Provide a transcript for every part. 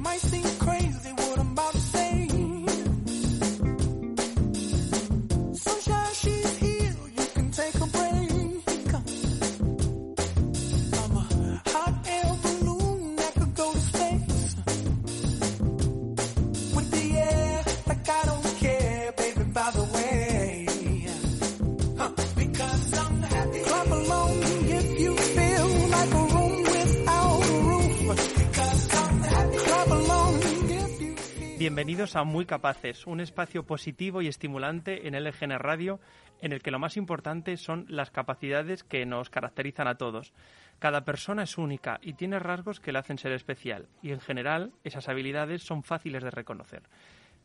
might seem crazy Bienvenidos a Muy Capaces, un espacio positivo y estimulante en LGN Radio, en el que lo más importante son las capacidades que nos caracterizan a todos. Cada persona es única y tiene rasgos que le hacen ser especial, y en general esas habilidades son fáciles de reconocer.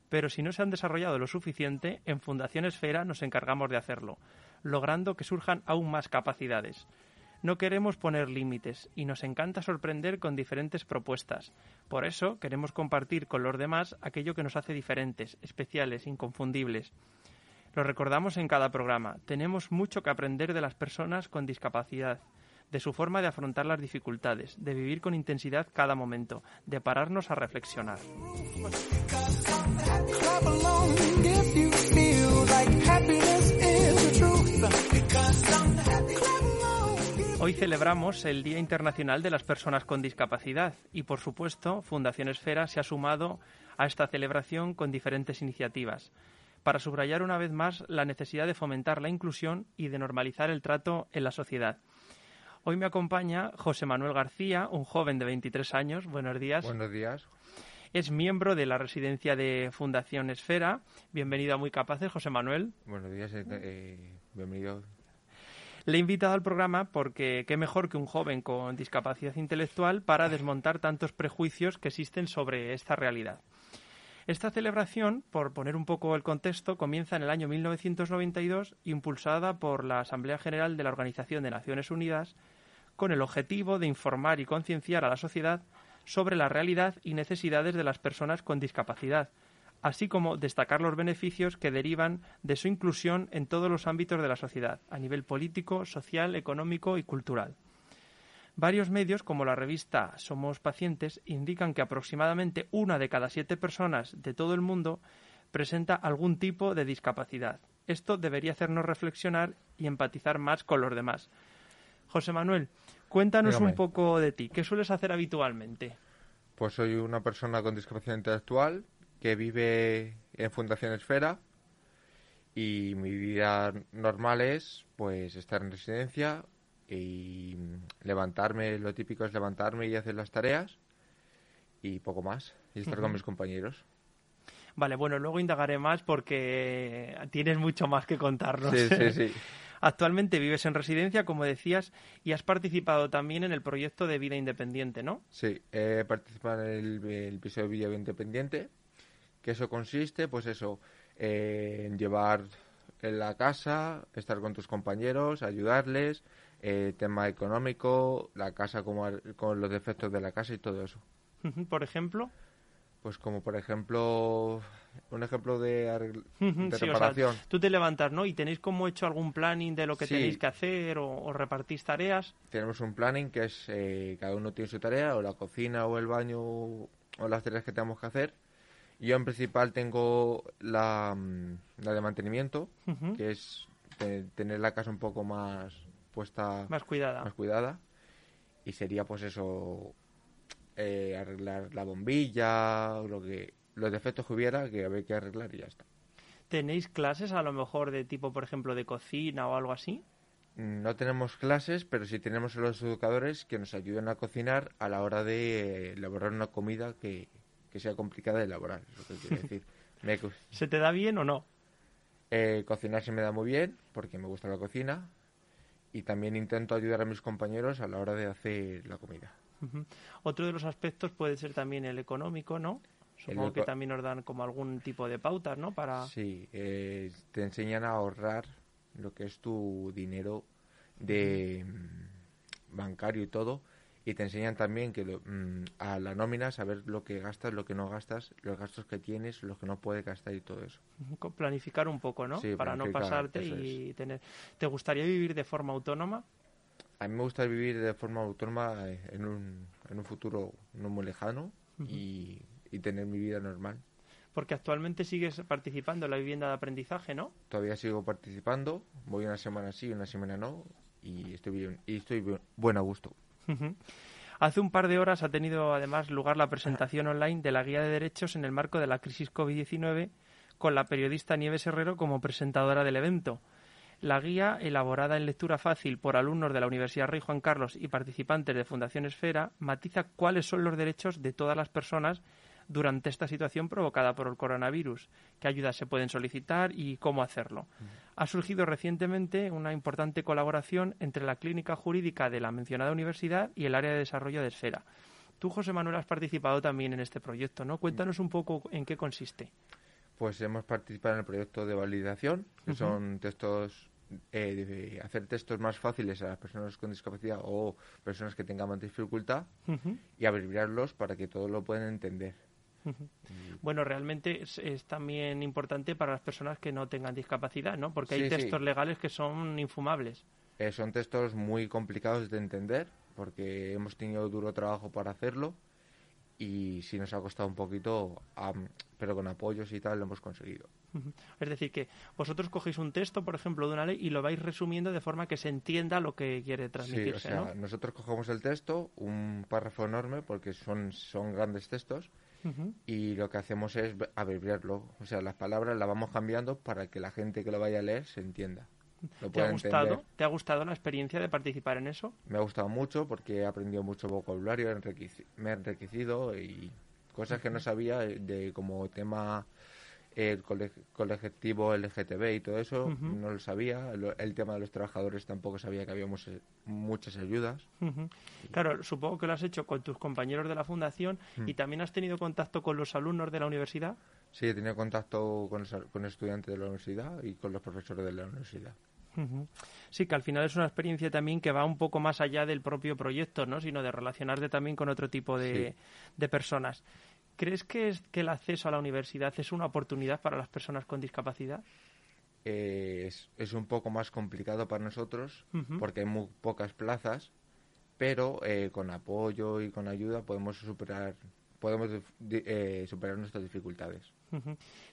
Pero si no se han desarrollado lo suficiente, en Fundación Esfera nos encargamos de hacerlo, logrando que surjan aún más capacidades. No queremos poner límites y nos encanta sorprender con diferentes propuestas. Por eso queremos compartir con los demás aquello que nos hace diferentes, especiales, inconfundibles. Lo recordamos en cada programa. Tenemos mucho que aprender de las personas con discapacidad, de su forma de afrontar las dificultades, de vivir con intensidad cada momento, de pararnos a reflexionar. Hoy celebramos el Día Internacional de las Personas con Discapacidad y, por supuesto, Fundación Esfera se ha sumado a esta celebración con diferentes iniciativas para subrayar una vez más la necesidad de fomentar la inclusión y de normalizar el trato en la sociedad. Hoy me acompaña José Manuel García, un joven de 23 años. Buenos días. Buenos días. Es miembro de la residencia de Fundación Esfera. Bienvenido a Muy Capaces, José Manuel. Buenos días. eh, eh, bienvenido. Le he invitado al programa porque qué mejor que un joven con discapacidad intelectual para desmontar tantos prejuicios que existen sobre esta realidad. Esta celebración, por poner un poco el contexto, comienza en el año 1992, impulsada por la Asamblea General de la Organización de Naciones Unidas, con el objetivo de informar y concienciar a la sociedad sobre la realidad y necesidades de las personas con discapacidad, así como destacar los beneficios que derivan de su inclusión en todos los ámbitos de la sociedad, a nivel político, social, económico y cultural. Varios medios, como la revista Somos Pacientes, indican que aproximadamente una de cada siete personas de todo el mundo presenta algún tipo de discapacidad. Esto debería hacernos reflexionar y empatizar más con los demás. José Manuel, cuéntanos Dígame. un poco de ti. ¿Qué sueles hacer habitualmente? Pues soy una persona con discapacidad intelectual que vive en Fundación Esfera y mi vida normal es pues estar en residencia y levantarme, lo típico es levantarme y hacer las tareas y poco más y estar con mis compañeros. Vale, bueno, luego indagaré más porque tienes mucho más que contarnos. Sí, sí, sí. Actualmente vives en residencia, como decías, y has participado también en el proyecto de vida independiente, ¿no? Sí, he participado en el, el episodio Vida Independiente, que eso consiste, pues eso, eh, en llevar en la casa, estar con tus compañeros, ayudarles, eh, tema económico, la casa como con los defectos de la casa y todo eso. Por ejemplo. Pues como por ejemplo, un ejemplo de, Sí, de o sea, reparación. tú te levantas, ¿no? Y tenéis como hecho algún planning de lo que Sí. tenéis que hacer o, o repartís tareas. Tenemos un planning que es eh, cada uno tiene su tarea, o la cocina, o el baño, o las tareas que tenemos que hacer. Yo en principal tengo la, mm, la de mantenimiento, que es te- tener la casa un poco más puesta, Más cuidada. más cuidada. Y sería pues eso, eh, arreglar la bombilla, lo que los defectos que hubiera, que había que arreglar y ya está. ¿Tenéis clases a lo mejor de tipo, por ejemplo, de cocina o algo así? No tenemos clases, pero sí tenemos a los educadores que nos ayudan a cocinar a la hora de elaborar una comida que, que sea complicada de elaborar. Es lo que quiero decir. Me co- ¿Se te da bien o no? eh, cocinar se me da muy bien porque me gusta la cocina y también intento ayudar a mis compañeros a la hora de hacer la comida. Otro de los aspectos puede ser también el económico, ¿no? Supongo que también nos dan como algún tipo de pautas, ¿no? Para... Sí, eh, te enseñan a ahorrar lo que es tu dinero de mm, bancario y todo y te enseñan también que lo- mm, a la nómina saber lo que gastas, lo que no gastas, los gastos que tienes, los que no puedes gastar y todo eso. Planificar un poco, ¿no? Sí, Para no pasarte y tener... ¿Te gustaría vivir de forma autónoma? A mí me gusta vivir de forma autónoma eh, en un en un futuro no muy lejano y, y tener mi vida normal. Porque actualmente sigues participando en la vivienda de aprendizaje, ¿no? Todavía sigo participando, voy una semana sí, una semana no y estoy bien y estoy bien- buen a gusto. Hace un par de horas ha tenido además lugar la presentación online de la Guía de Derechos en el marco de la crisis COVID-19 con la periodista Nieves Herrero como presentadora del evento. La guía, elaborada en lectura fácil por alumnos de la Universidad Rey Juan Carlos y participantes de Fundación Esfera, matiza cuáles son los derechos de todas las personas durante esta situación provocada por el coronavirus, qué ayudas se pueden solicitar y cómo hacerlo. Ha surgido recientemente una importante colaboración entre la clínica jurídica de la mencionada universidad y el área de desarrollo de Esfera. Tú, José Manuel, has participado también en este proyecto, ¿no? Cuéntanos un poco en qué consiste. Pues hemos participado en el proyecto de validación, que son textos, eh, de hacer textos más fáciles a las personas con discapacidad o personas que tengan más dificultad y abreviarlos para que todos lo puedan entender. Bueno, realmente es, es también importante para las personas que no tengan discapacidad, ¿no? Porque hay Sí, sí. textos legales que son infumables. Eh, son textos muy complicados de entender porque hemos tenido duro trabajo para hacerlo y sí nos ha costado un poquito, pero con apoyos y tal lo hemos conseguido. Es decir, que vosotros cogéis un texto, por ejemplo, de una ley y lo vais resumiendo de forma que se entienda lo que quiere Sí, o transmitirse, sea, ¿no? nosotros cogemos el texto, un párrafo enorme porque son, son grandes textos Y lo que hacemos es abreviarlo. O sea, las palabras las vamos cambiando para que la gente que lo vaya a leer se entienda. Lo ¿Te ha gustado? entender. ¿Te ha gustado la experiencia de participar en eso? Me ha gustado mucho porque he aprendido mucho vocabulario, he me ha enriquecido y cosas que no sabía eh, de como tema el cole- colectivo LGTB y todo eso, no lo sabía. El tema de los trabajadores tampoco sabía que habíamos muchas ayudas. Ujú. Claro, supongo que lo has hecho con tus compañeros de la fundación Mm. y también has tenido contacto con los alumnos de la universidad. Sí, he tenido contacto con, con estudiantes de la universidad y con los profesores de la universidad. Sí, que al final es una experiencia también que va un poco más allá del propio proyecto, ¿no? Sino de relacionarte también con otro tipo de, Sí. de personas. ¿Crees que, es, que el acceso a la universidad es una oportunidad para las personas con discapacidad? Eh, es, es un poco más complicado para nosotros porque hay muy pocas plazas, pero eh, con apoyo y con ayuda podemos superar podemos eh, superar nuestras dificultades.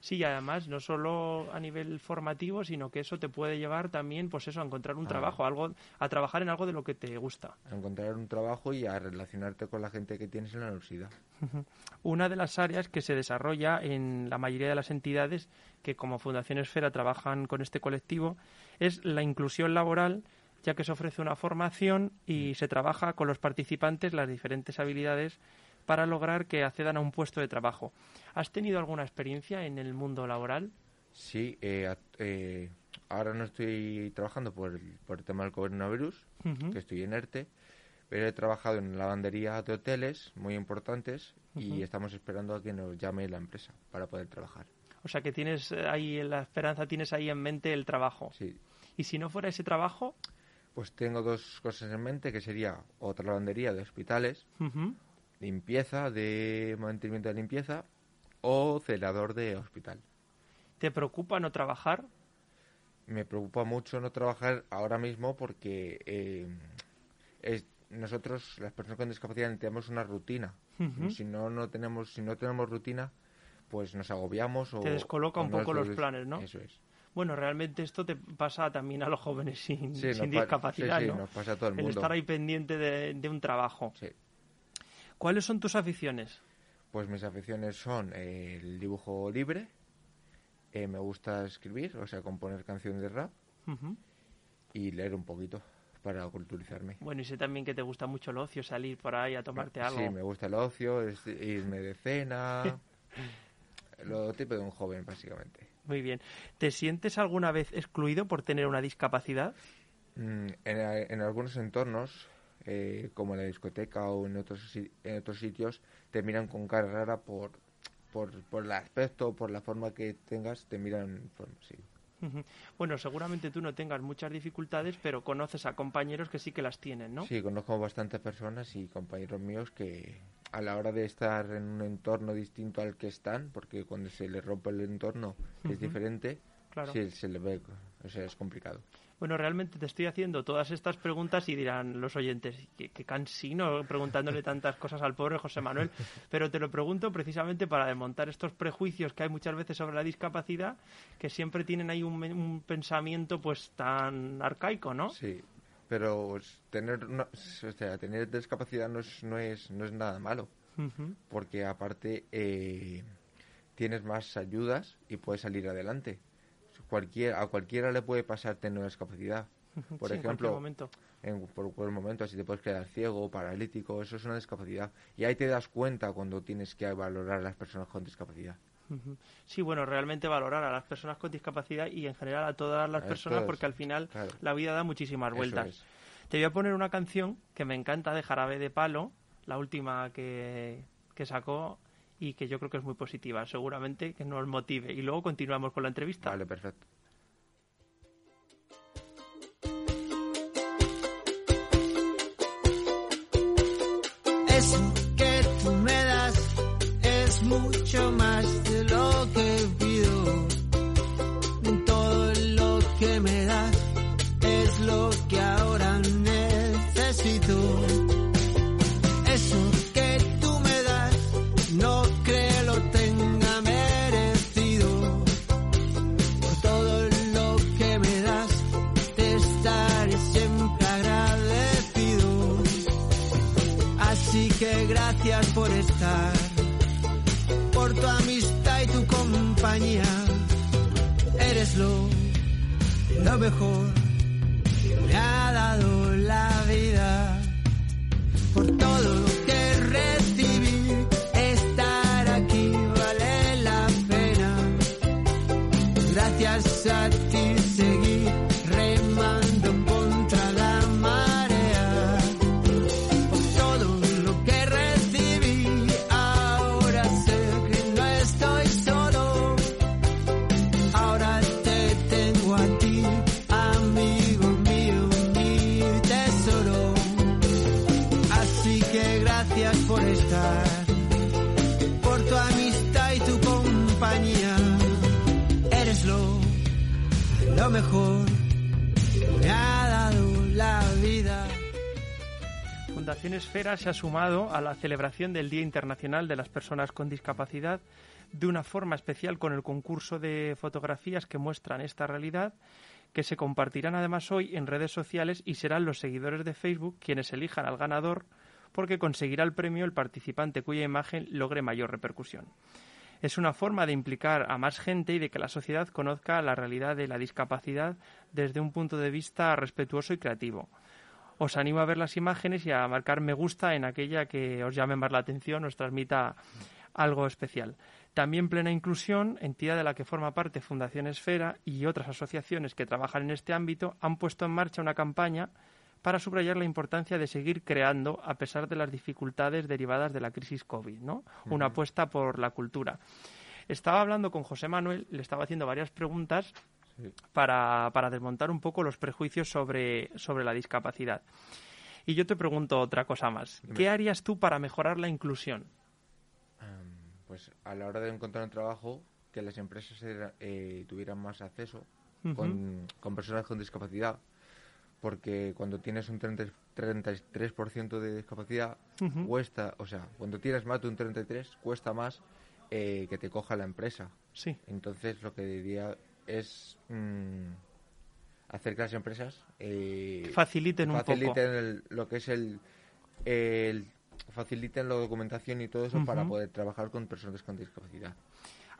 Sí, y además no solo a nivel formativo, sino que eso te puede llevar también, pues eso, a encontrar un Ah. trabajo, algo, a trabajar en algo de lo que te gusta. A encontrar un trabajo y a relacionarte con la gente que tienes en la universidad. Una de las áreas que se desarrolla en la mayoría de las entidades que como Fundación Esfera trabajan con este colectivo es la inclusión laboral, ya que se ofrece una formación y se trabaja con los participantes las diferentes habilidades para lograr que accedan a un puesto de trabajo. ¿Has tenido alguna experiencia en el mundo laboral? Sí, eh, eh, ahora no estoy trabajando por el, por el tema del coronavirus, Ujú. que estoy en ERTE, pero he trabajado en lavandería de hoteles muy importantes y estamos esperando a que nos llame la empresa para poder trabajar. O sea que tienes eh, ahí la esperanza, tienes ahí en mente el trabajo. Sí, Y si no fuera ese trabajo, pues tengo dos cosas en mente, que sería otra lavandería de hospitales, limpieza, de mantenimiento de limpieza, o celador de hospital. ¿te preocupa no trabajar? Me preocupa mucho no trabajar ahora mismo porque eh, es- nosotros, las personas con discapacidad, tenemos una rutina. Ujú. Si no, no tenemos, si no tenemos rutina, pues nos agobiamos o... Te descoloca o un poco los planes, ¿no? Eso es. Bueno, realmente esto te pasa también a los jóvenes sin, Sí, sin discapacidad, sí, sí, ¿no? nos pasa a todo el el mundo. estar ahí pendiente de, de un trabajo. Sí. ¿Cuáles son tus aficiones? Pues mis aficiones son eh, el dibujo libre, eh, me gusta escribir, o sea, componer canciones de rap Ujú. y leer un poquito para culturizarme. Bueno, y sé también que te gusta mucho el ocio, salir por ahí a tomarte algo. Sí, me gusta el ocio, es- irme de cena, lo tipo de un joven, básicamente. Muy bien. ¿Te sientes alguna vez excluido por tener una discapacidad? Mm, En, en algunos entornos, eh, como en la discoteca o en otros, en otros sitios, te miran con cara rara por, por, por el aspecto, por la forma que tengas, te miran sí. Bueno, seguramente tú no tengas muchas dificultades, pero conoces a compañeros que sí que las tienen, ¿no? Sí, conozco bastantes personas y compañeros míos que a la hora de estar en un entorno distinto al que están, porque cuando se les rompe el entorno es diferente, Claro. sí, se les ve O sea, es complicado. Bueno, realmente te estoy haciendo todas estas preguntas y dirán los oyentes, qué, qué cansino preguntándole tantas cosas al pobre José Manuel, pero te lo pregunto precisamente para desmontar estos prejuicios que hay muchas veces sobre la discapacidad, que siempre tienen ahí un, un pensamiento pues tan arcaico, ¿no? Sí, pero tener, una- o sea, tener discapacidad no es, no es, no es nada malo, porque aparte eh, tienes más ayudas y puedes salir adelante. Cualquier, a cualquiera le puede pasar tener una discapacidad. Por Sí, en cualquier ejemplo, momento. en, por cualquier momento, así te puedes quedar ciego, paralítico, eso es una discapacidad. Y ahí te das cuenta cuando tienes que valorar a las personas con discapacidad. Sí, bueno, realmente valorar a las personas con discapacidad y en general a todas las A personas todos, porque al final claro. la vida da muchísimas vueltas. es. Te voy a poner una canción que me encanta de Jarabe de Palo, la última que, que sacó y que yo creo que es muy positiva, seguramente que nos motive. Y luego continuamos con la entrevista. Vale, perfecto. Lo mejor me ha dado la vida. Por todo lo que recibí, estar aquí vale la pena. Gracias a ti lo mejor me ha dado la vida. Fundación Esfera se ha sumado a la celebración del Día Internacional de las Personas con Discapacidad de una forma especial con el concurso de fotografías que muestran esta realidad, que se compartirán además hoy en redes sociales y serán los seguidores de Facebook quienes elijan al ganador porque conseguirá el premio el participante cuya imagen logre mayor repercusión. Es una forma de implicar a más gente y de que la sociedad conozca la realidad de la discapacidad desde un punto de vista respetuoso y creativo. Os animo a ver las imágenes y a marcar me gusta en aquella que os llame más la atención, os transmita algo especial. También Plena Inclusión, entidad de la que forma parte Fundación Esfera y otras asociaciones que trabajan en este ámbito, han puesto en marcha una campaña para subrayar la importancia de seguir creando a pesar de las dificultades derivadas de la crisis COVID, ¿no? Una apuesta por la cultura. Estaba hablando con José Manuel, le estaba haciendo varias preguntas para, para desmontar un poco los prejuicios sobre, sobre la discapacidad. Y yo te pregunto otra cosa más. ¿Qué harías tú para mejorar la inclusión? Pues a la hora de encontrar un trabajo, que las empresas eh, tuvieran más acceso con personas con discapacidad, porque cuando tienes un 30 33% de discapacidad, cuesta, o sea, cuando tienes más de un 33, cuesta más eh, que te coja la empresa. Sí. Entonces lo que diría es mm, hacer que las empresas eh, Faciliten un poco. el- lo que es el, el- faciliten la documentación y todo eso para poder trabajar con personas con discapacidad.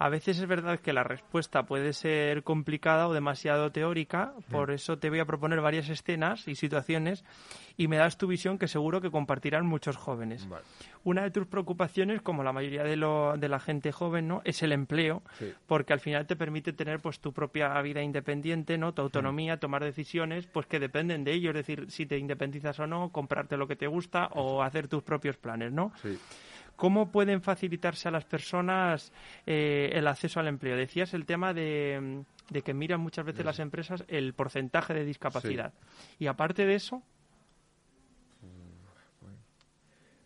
A veces es verdad que la respuesta puede ser complicada o demasiado teórica, por eso te voy a proponer varias escenas y situaciones y me das tu visión que seguro que compartirán muchos jóvenes. Vale. Una de tus preocupaciones, como la mayoría de, lo- de la gente joven, ¿no? es el empleo, Sí. porque al final te permite tener pues tu propia vida independiente, ¿no? Tu autonomía, tomar decisiones pues que dependen de ello, es decir, si te independizas o no, comprarte lo que te gusta o hacer tus propios planes, ¿no? Sí. ¿Cómo pueden facilitarse a las personas eh, el acceso al empleo? Decías el tema de, de que miran muchas veces las empresas el porcentaje de discapacidad. Y aparte de eso,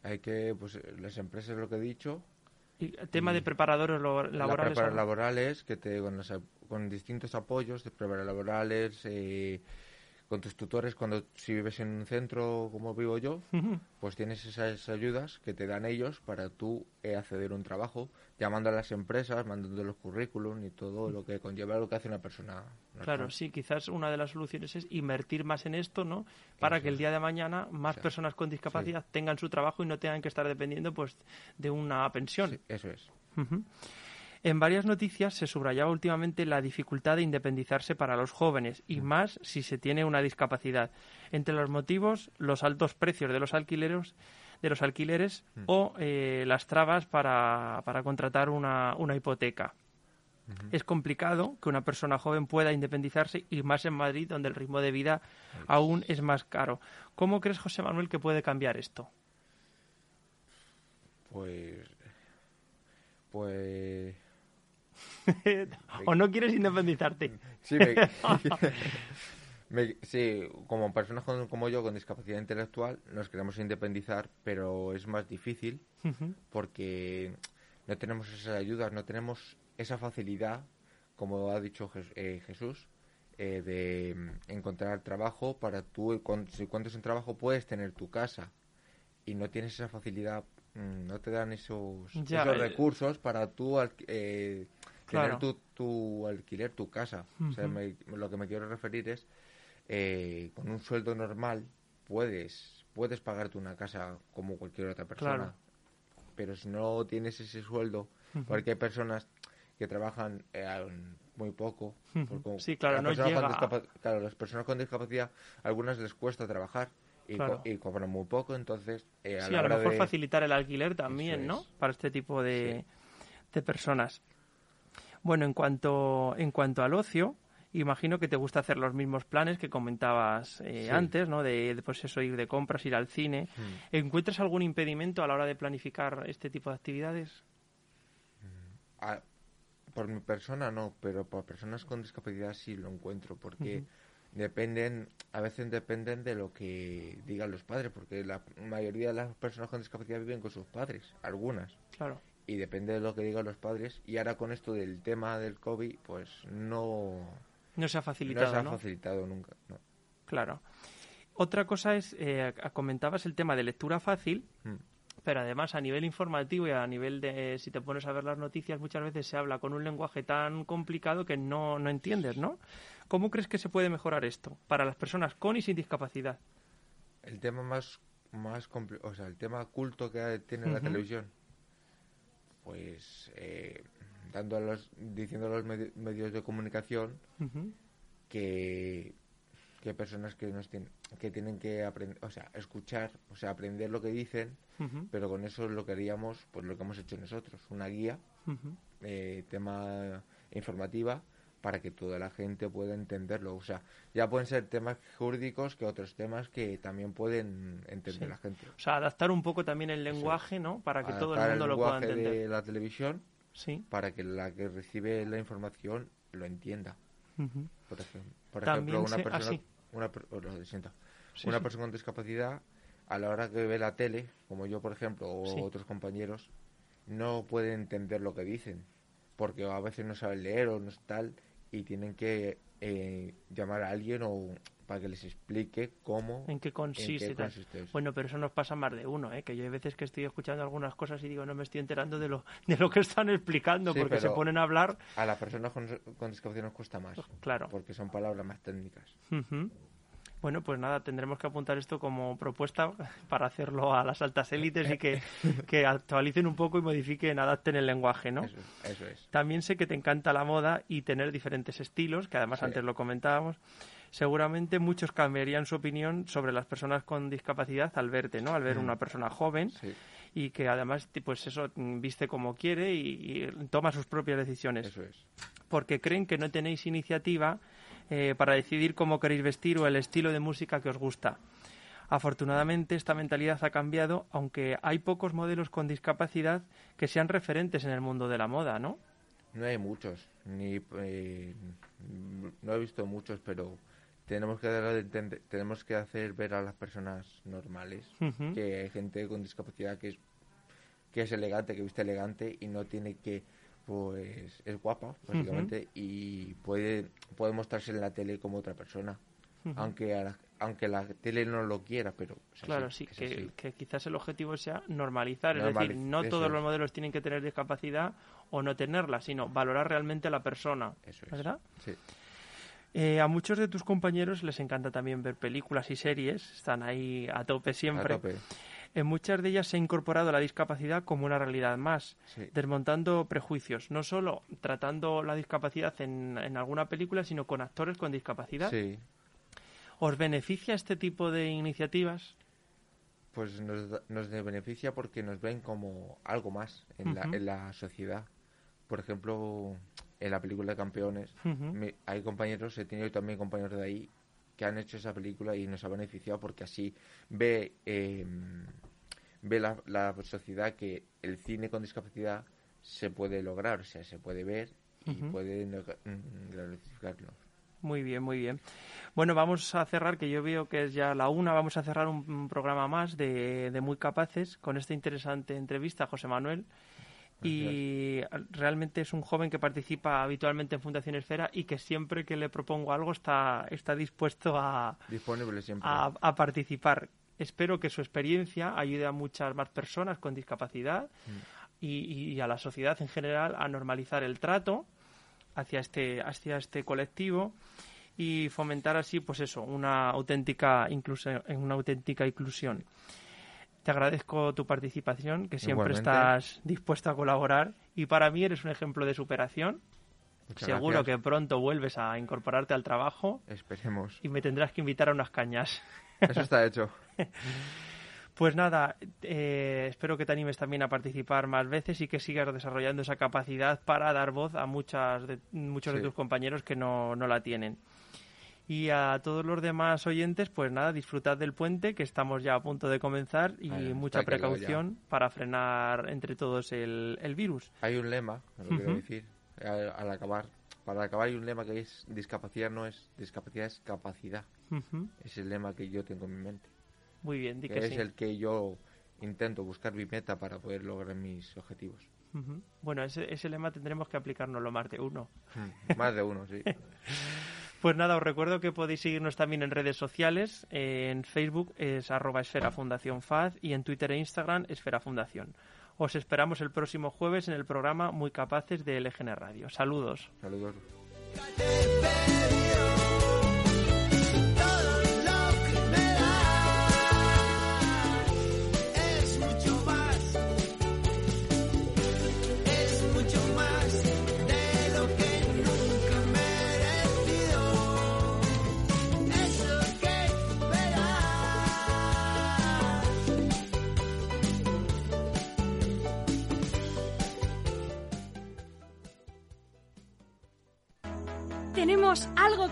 Hay que, pues las empresas, lo que he dicho, Y tema de preparadores lo- La laborales. laborales, que te, con, los con distintos apoyos de prepara laborales, eh, con tus tutores, cuando si vives en un centro como vivo yo, pues tienes esas ayudas que te dan ellos para tú eh, acceder a un trabajo, llamando a las empresas, mandando los currículum y todo lo que conlleva lo que hace una persona. Claro, sí, quizás una de las soluciones es invertir más en esto, ¿no? Para que el día de mañana más sea, personas con discapacidad tengan su trabajo y no tengan que estar dependiendo pues de una pensión. Sí, eso es. En varias noticias se subrayaba últimamente la dificultad de independizarse para los jóvenes y más si se tiene una discapacidad. Entre los motivos, los altos precios de los alquileres, de los alquileres o eh, las trabas para, para contratar una, una hipoteca. Es complicado que una persona joven pueda independizarse y más en Madrid, donde el ritmo de vida aún es más caro. ¿Cómo crees, José Manuel, que puede cambiar esto? Pues. Pues. ¿O no quieres independizarte? Sí, me- me- sí, como personas con- como yo con discapacidad intelectual nos queremos independizar, pero es más difícil porque no tenemos esas ayudas, no tenemos esa facilidad, como ha dicho eh, Jesús, eh, de mm, encontrar trabajo para tú, cuando, si encuentras un trabajo puedes tener tu casa y no tienes esa facilidad, mm, no te dan esos, Ya, esos eh, recursos para tú eh, Claro. tener tu, tu alquiler, tu casa. O sea, me- lo que me quiero referir es, eh, con un sueldo normal puedes, puedes pagarte una casa como cualquier otra persona. Claro. Pero si no tienes ese sueldo, porque hay personas que trabajan eh, muy poco. Sí, claro, no llega Claro, las personas con discapacidad, a algunas les cuesta trabajar y, Claro. co- y cobran muy poco, entonces eh, a Sí, la a lo mejor de- facilitar el alquiler también, Eso ¿no? es. Para este tipo de, de personas. Bueno, en cuanto, en cuanto al ocio, imagino que te gusta hacer los mismos planes que comentabas eh, Sí. antes, ¿no? De, de, pues eso, ir de compras, ir al cine. Mm. ¿Encuentras algún impedimento a la hora de planificar este tipo de actividades? Ah, por mi persona no, pero por personas con discapacidad sí lo encuentro, porque dependen, a veces dependen de lo que digan los padres, porque la mayoría de las personas con discapacidad viven con sus padres, algunas, Claro. Y depende de lo que digan los padres, y ahora con esto del tema del COVID, pues no, No se ha no facilitado, se ha ¿no? facilitado nunca, no. Claro. Otra cosa es, eh, comentabas el tema de lectura fácil, Mm. pero además a nivel informativo y a nivel de, si te pones a ver las noticias, muchas veces se habla con un lenguaje tan complicado que no, no entiendes, ¿no? ¿Cómo crees que se puede mejorar esto para las personas con y sin discapacidad? El tema más, más o sea, el tema culto que tiene la televisión, pues eh, dando a los, diciendo a los medi- medios de comunicación que, que personas que nos tienen, que tienen que aprender, o sea, escuchar, o sea, aprender lo que dicen, pero con eso lo que haríamos, pues lo que hemos hecho nosotros, una guía, eh, tema informativa, para que toda la gente pueda entenderlo. O sea, ya pueden ser temas jurídicos que otros temas que también pueden entender Sí. la gente. O sea, adaptar un poco también el lenguaje, ¿no? Para que todo el mundo lo pueda entender. de la televisión Sí. para que la que recibe la información lo entienda. Por ejemplo, por También ejemplo una se- ah, persona, una, oh, siento. Una persona con discapacidad, a la hora que ve la tele, como yo por ejemplo, o otros compañeros, no pueden entender lo que dicen, porque a veces no saben leer o no es tal, y tienen que eh, llamar a alguien o para que les explique cómo, ¿En qué consiste? qué tal? consiste eso. Bueno, pero eso nos pasa más de uno, ¿eh? que yo hay veces que estoy escuchando algunas cosas y digo, no me estoy enterando de lo, de lo que están explicando, Sí, porque se ponen a hablar. A las personas con, con discapacidad nos cuesta más, Claro. porque son palabras más técnicas. Ujú. Bueno, pues nada, tendremos que apuntar esto como propuesta para hacerlo a las altas élites y que, que actualicen un poco y modifiquen, adapten el lenguaje, ¿no? Eso, es- eso es. También sé que te encanta la moda y tener diferentes estilos, que además Sí. antes lo comentábamos. Seguramente muchos cambiarían su opinión sobre las personas con discapacidad al verte, ¿no? Al ver Mm. una persona joven Sí, y que además, pues eso, viste como quiere y, y toma sus propias decisiones. eso es. Porque creen que no tenéis iniciativa eh, para decidir cómo queréis vestir o el estilo de música que os gusta. Afortunadamente esta mentalidad ha cambiado, aunque hay pocos modelos con discapacidad que sean referentes en el mundo de la moda, ¿no? No hay muchos, ni eh, no he visto muchos, pero tenemos que tenemos que hacer ver a las personas normales que hay gente con discapacidad que es que es elegante, que viste elegante y no tiene que, pues, es guapa, básicamente, y puede, puede mostrarse en la tele como otra persona. Aunque a la, aunque la tele no lo quiera, pero así, Claro, sí, que, quizás el objetivo sea normalizar, es decir, no todos es. los modelos tienen que tener discapacidad o no tenerla, sino valorar realmente a la persona, Eso es. ¿verdad? Sí. Eh, a muchos de tus compañeros les encanta también ver películas y series, están ahí a tope siempre. A tope. En muchas de ellas se ha incorporado la discapacidad como una realidad más, Sí. desmontando prejuicios, no solo tratando la discapacidad en, en alguna película, sino con actores con discapacidad. Sí. ¿Os beneficia este tipo de iniciativas? Pues nos, nos beneficia porque nos ven como algo más en, la, en la sociedad. Por ejemplo, en la película de Campeones, me- hay compañeros, he tenido también compañeros de ahí que han hecho esa película y nos ha beneficiado porque así ve, eh, ve la, la sociedad que el cine con discapacidad se puede lograr, o sea, se puede ver y puede mm, gratificarnos. Muy bien, muy bien. Bueno, vamos a cerrar, que yo veo que es ya la una, vamos a cerrar un, un programa más de, de Muy Capaces con esta interesante entrevista a José Manuel. Y realmente es un joven que participa habitualmente en Fundación Esfera y que siempre que le propongo algo está, está dispuesto a, Disponible siempre. a, a participar. Espero que su experiencia ayude a muchas más personas con discapacidad y, y a la sociedad en general a normalizar el trato hacia este, hacia este colectivo y fomentar así, pues eso, una auténtica, inclusión, una auténtica inclusión. Te agradezco tu participación, que siempre Igualmente. estás dispuesto a colaborar y para mí eres un ejemplo de superación. Muchas Seguro gracias. que pronto vuelves a incorporarte al trabajo Esperemos. y me tendrás que invitar a unas cañas. Eso está hecho. Pues nada, eh, espero que te animes también a participar más veces y que sigas desarrollando esa capacidad para dar voz a muchas de, muchos de tus compañeros que no, no la tienen. Y a todos los demás oyentes, pues nada, disfrutad del puente, que estamos ya a punto de comenzar, y mucha precaución para frenar entre todos el, el virus. Hay un lema, lo quiero decir, al, al acabar. Para acabar hay un lema que es discapacidad no es discapacidad, es capacidad. Es el lema que yo tengo en mi mente. Muy bien, di Que que es el que yo intento buscar mi meta para poder lograr mis objetivos. Bueno, ese, ese lema tendremos que aplicárnoslo más de uno. Mm, Más de uno, sí. Pues nada, os recuerdo que podéis seguirnos también en redes sociales. Eh, En Facebook es arroba esfera fundación faz y en Twitter e Instagram esfera fundación. Os esperamos el próximo jueves en el programa Muy Capaces de LGN Radio. Saludos. Saludos.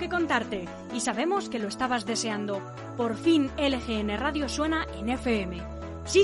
Que contarte y sabemos que lo estabas deseando. Por fin LGN Radio suena en FM.